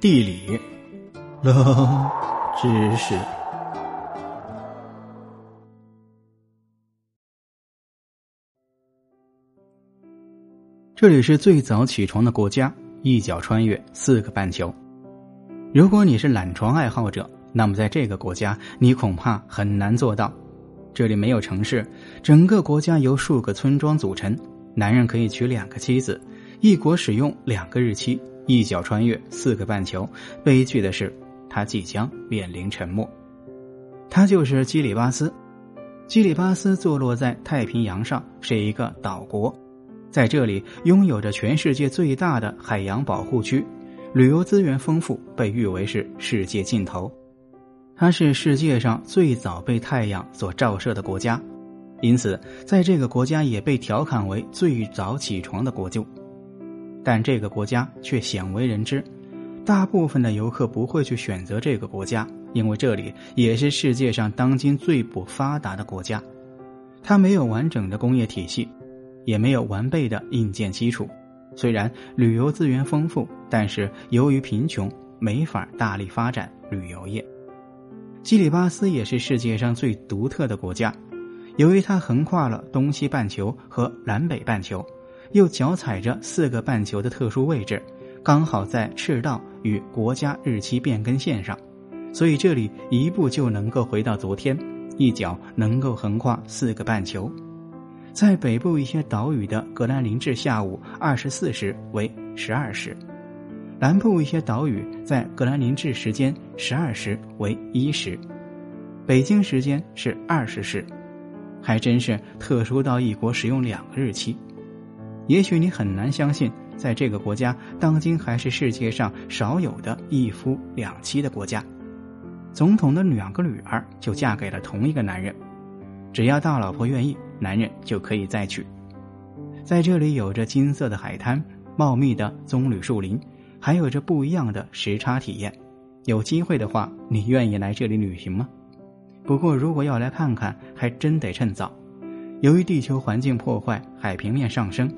地理，冷知识。这里是最早起床的国家，一脚穿越四个半球。如果你是懒床爱好者，那么在这个国家你恐怕很难做到。这里没有城市，整个国家由数个村庄组成。男人可以娶两个妻子，一国使用两个日期。一脚穿越四个半球，悲剧的是，他即将面临沉没。他就是基里巴斯。基里巴斯坐落在太平洋上，是一个岛国，在这里拥有着全世界最大的海洋保护区，旅游资源丰富，被誉为是世界尽头。它是世界上最早被太阳所照射的国家，因此在这个国家也被调侃为最早起床的国舅。但这个国家却鲜为人知，大部分的游客不会去选择这个国家，因为这里也是世界上当今最不发达的国家。它没有完整的工业体系，也没有完备的硬件基础。虽然旅游资源丰富，但是由于贫穷，没法大力发展旅游业。基里巴斯也是世界上最独特的国家，由于它横跨了东西半球和南北半球。又脚踩着四个半球的特殊位置，刚好在赤道与国家日期变更线上，所以这里一步就能够回到昨天，一脚能够横跨四个半球。在北部一些岛屿的格兰林治下午二十四时为十二时，南部一些岛屿在格兰林治时间十二时为一时，北京时间是二十时，还真是特殊到一国使用两个日期。也许你很难相信，在这个国家，当今还是世界上少有的一夫两妻的国家。总统的两个女儿就嫁给了同一个男人，只要大老婆愿意，男人就可以再娶。在这里，有着金色的海滩、茂密的棕榈树林，还有着不一样的时差体验。有机会的话，你愿意来这里旅行吗？不过，如果要来看看，还真得趁早。由于地球环境破坏，海平面上升。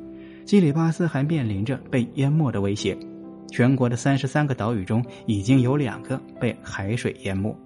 基里巴斯还面临着被淹没的威胁，全国的三十三个岛屿中已经有两个被海水淹没。